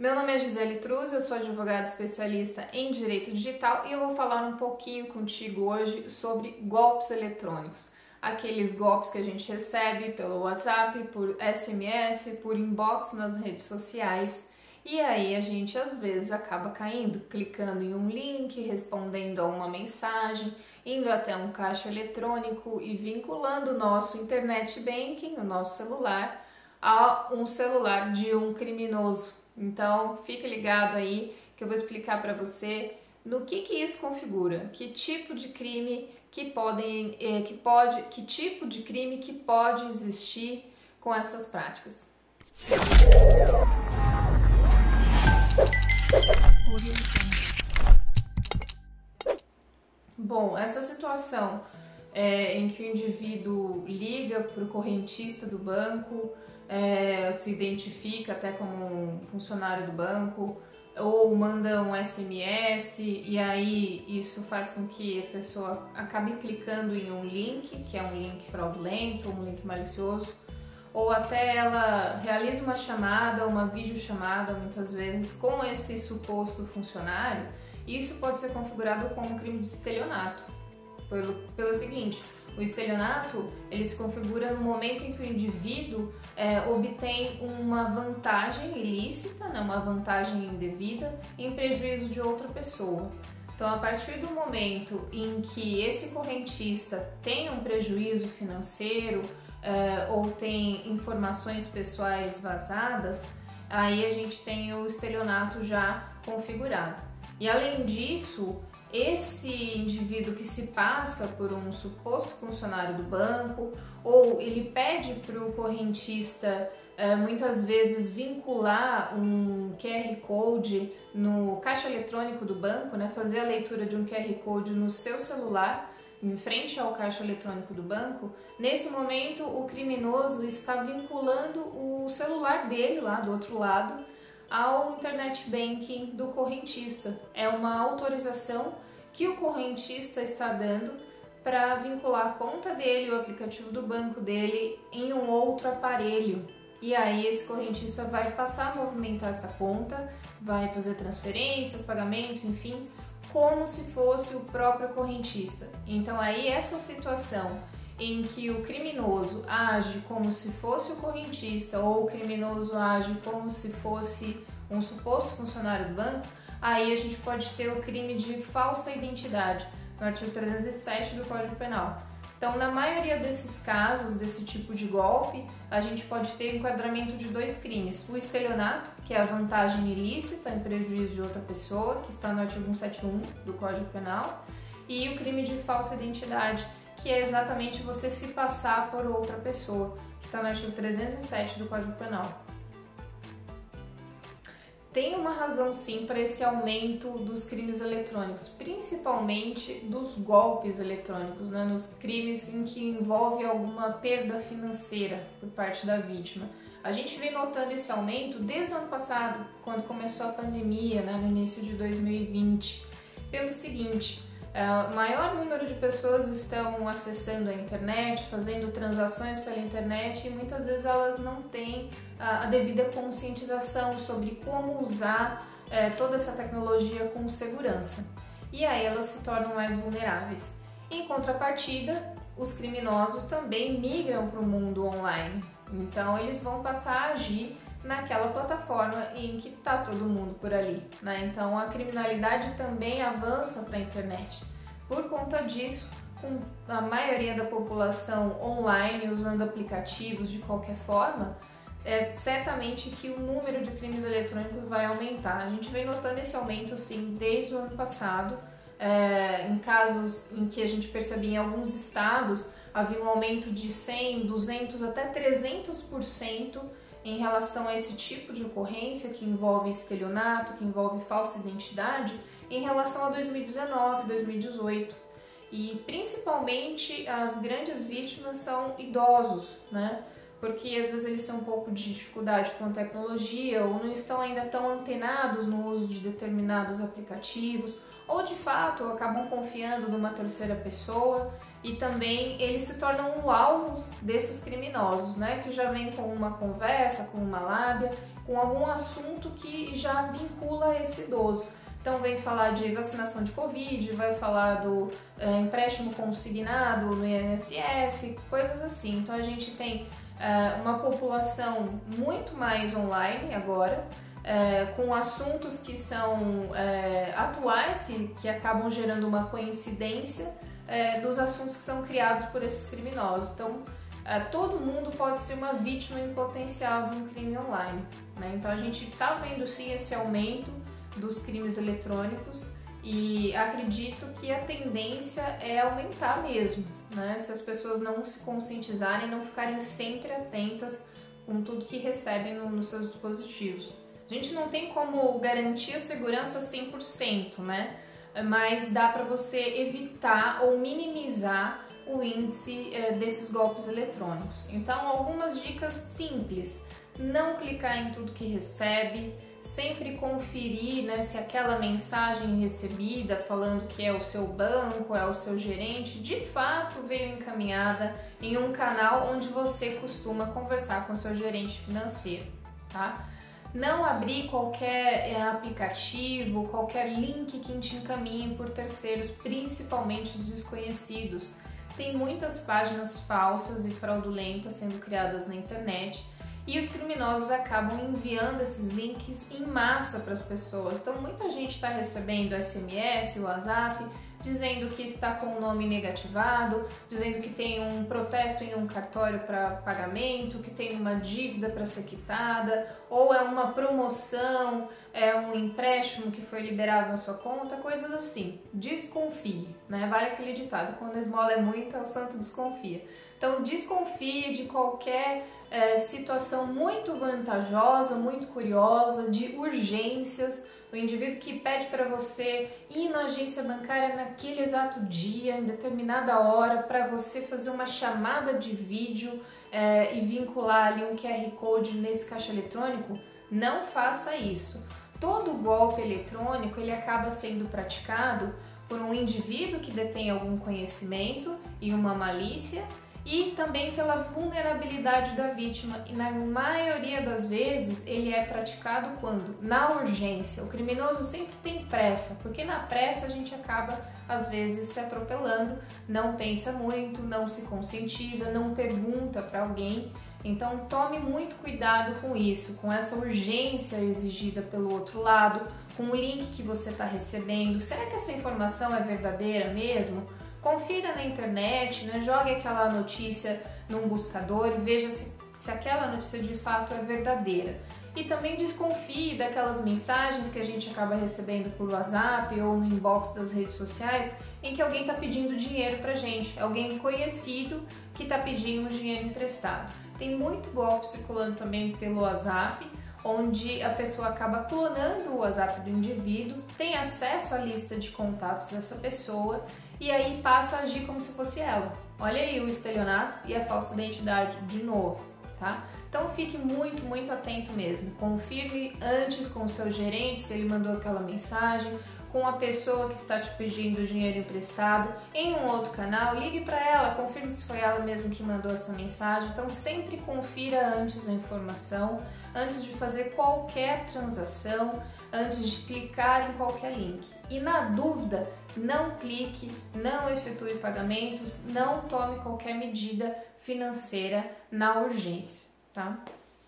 Meu nome é Gisele Truz, eu sou advogada especialista em direito digital e eu vou falar um pouquinho contigo hoje sobre golpes eletrônicos. Aqueles golpes que a gente recebe pelo WhatsApp, por SMS, por inbox nas redes sociais. E aí a gente às vezes acaba caindo, clicando em um link, respondendo a uma mensagem, indo até um caixa eletrônico e vinculando o nosso internet banking, o nosso celular, a um celular de um criminoso então, fique ligado aí que eu vou explicar para você no que que isso configura, que tipo de crime que podem, eh, que pode, que tipo de crime que pode existir com essas práticas. Bom, essa situação é, em que o indivíduo liga para o correntista do banco, é, se identifica até como um funcionário do banco, ou manda um SMS e aí isso faz com que a pessoa acabe clicando em um link, que é um link fraudulento, um link malicioso, ou até ela realiza uma chamada, uma videochamada muitas vezes com esse suposto funcionário, isso pode ser configurado como crime de estelionato. Pelo, pelo seguinte, o estelionato ele se configura no momento em que o indivíduo é, obtém uma vantagem ilícita, né, uma vantagem indevida, em prejuízo de outra pessoa. Então, a partir do momento em que esse correntista tem um prejuízo financeiro é, ou tem informações pessoais vazadas, aí a gente tem o estelionato já configurado. E além disso, esse indivíduo que se passa por um suposto funcionário do banco ou ele pede para o correntista eh, muitas vezes vincular um QR Code no caixa eletrônico do banco, né, fazer a leitura de um QR Code no seu celular em frente ao caixa eletrônico do banco, nesse momento o criminoso está vinculando o celular dele lá do outro lado ao internet banking do correntista. É uma autorização que o correntista está dando para vincular a conta dele, o aplicativo do banco dele em um outro aparelho. E aí esse correntista vai passar a movimentar essa conta, vai fazer transferências, pagamentos, enfim, como se fosse o próprio correntista. Então aí essa situação em que o criminoso age como se fosse o correntista ou o criminoso age como se fosse um suposto funcionário do banco, aí a gente pode ter o crime de falsa identidade, no artigo 307 do Código Penal. Então, na maioria desses casos, desse tipo de golpe, a gente pode ter enquadramento de dois crimes: o estelionato, que é a vantagem ilícita em prejuízo de outra pessoa, que está no artigo 171 do Código Penal, e o crime de falsa identidade, que é exatamente você se passar por outra pessoa, que está no artigo 307 do Código Penal. Tem uma razão sim para esse aumento dos crimes eletrônicos, principalmente dos golpes eletrônicos, né, nos crimes em que envolve alguma perda financeira por parte da vítima. A gente vem notando esse aumento desde o ano passado, quando começou a pandemia, né, no início de 2020, pelo seguinte: é, maior número de pessoas estão acessando a internet, fazendo transações pela internet e muitas vezes elas não têm a, devida conscientização sobre como usar é, toda essa tecnologia com segurança. E aí elas se tornam mais vulneráveis. Em contrapartida, os criminosos também migram para o mundo online. Então eles vão passar a agir naquela plataforma em que está todo mundo por ali. Né? Então a criminalidade também avança para a internet. Por conta disso, com a maioria da população online usando aplicativos de qualquer forma, é certamente que o número de crimes eletrônicos vai aumentar. A gente vem notando esse aumento sim desde o ano passado. É, em casos em que a gente percebia em alguns estados havia um aumento de 100, 200 até 300% em relação a esse tipo de ocorrência que envolve estelionato, que envolve falsa identidade, em relação a 2019, 2018. E principalmente as grandes vítimas são idosos, né? Porque às vezes eles têm um pouco de dificuldade com a tecnologia ou não estão ainda tão antenados no uso de determinados aplicativos ou de fato acabam confiando numa terceira pessoa e também eles se tornam o alvo desses criminosos, né? Que já vem com uma conversa, com uma lábia com algum assunto que já vincula esse idoso. Então vem falar de vacinação de Covid, vai falar do é, empréstimo consignado no INSS, coisas assim. Então a gente tem é, uma população muito mais online agora, é, com assuntos que são é, atuais, que, que acabam gerando uma coincidência é, dos assuntos que são criados por esses criminosos. Então é, todo mundo pode ser uma vítima em potencial de um crime online. Né? Então a gente está vendo sim esse aumento dos crimes eletrônicos e acredito que a tendência é aumentar mesmo, né? Se as pessoas não se conscientizarem, não ficarem sempre atentas com tudo que recebem no, nos seus dispositivos. A gente não tem como garantir a segurança 100%, né? Mas dá para você evitar ou minimizar o índice é, desses golpes eletrônicos. Então, algumas dicas simples: não clicar em tudo que recebe sempre conferir né, se aquela mensagem recebida falando que é o seu banco, é o seu gerente, de fato veio encaminhada em um canal onde você costuma conversar com o seu gerente financeiro, tá? Não abrir qualquer é, aplicativo, qualquer link que te encaminhe por terceiros, principalmente os desconhecidos. Tem muitas páginas falsas e fraudulentas sendo criadas na internet e os criminosos acabam enviando esses links em massa para as pessoas. Então, muita gente está recebendo SMS, WhatsApp, dizendo que está com o nome negativado, dizendo que tem um protesto em um cartório para pagamento, que tem uma dívida para ser quitada, ou é uma promoção, é um empréstimo que foi liberado na sua conta, coisas assim. Desconfie, né? Vale aquele ditado: quando a esmola é muita, o santo desconfia. Então, desconfie de qualquer é, situação muito vantajosa, muito curiosa, de urgências. O indivíduo que pede para você ir na agência bancária naquele exato dia, em determinada hora, para você fazer uma chamada de vídeo é, e vincular ali um QR Code nesse caixa eletrônico, não faça isso. Todo golpe eletrônico ele acaba sendo praticado por um indivíduo que detém algum conhecimento e uma malícia e também pela vulnerabilidade da vítima. E na maioria das vezes ele é praticado quando? Na urgência. O criminoso sempre tem pressa, porque na pressa a gente acaba às vezes se atropelando, não pensa muito, não se conscientiza, não pergunta para alguém. Então tome muito cuidado com isso, com essa urgência exigida pelo outro lado, com o link que você está recebendo. Será que essa informação é verdadeira mesmo? Confira na internet, né? jogue aquela notícia num buscador e veja se, se aquela notícia de fato é verdadeira. E também desconfie daquelas mensagens que a gente acaba recebendo por WhatsApp ou no inbox das redes sociais em que alguém está pedindo dinheiro para gente, alguém conhecido que está pedindo dinheiro emprestado. Tem muito golpe circulando também pelo WhatsApp, onde a pessoa acaba clonando o WhatsApp do indivíduo, tem acesso à lista de contatos dessa pessoa e aí passa a agir como se fosse ela. Olha aí o estelionato e a falsa identidade de novo, tá? Então fique muito, muito atento mesmo. Confirme antes com o seu gerente se ele mandou aquela mensagem, com a pessoa que está te pedindo dinheiro emprestado em um outro canal, ligue para ela, confirme se foi ela mesmo que mandou essa mensagem. Então sempre confira antes a informação, antes de fazer qualquer transação, antes de clicar em qualquer link. E na dúvida, não clique, não efetue pagamentos, não tome qualquer medida financeira na urgência, tá?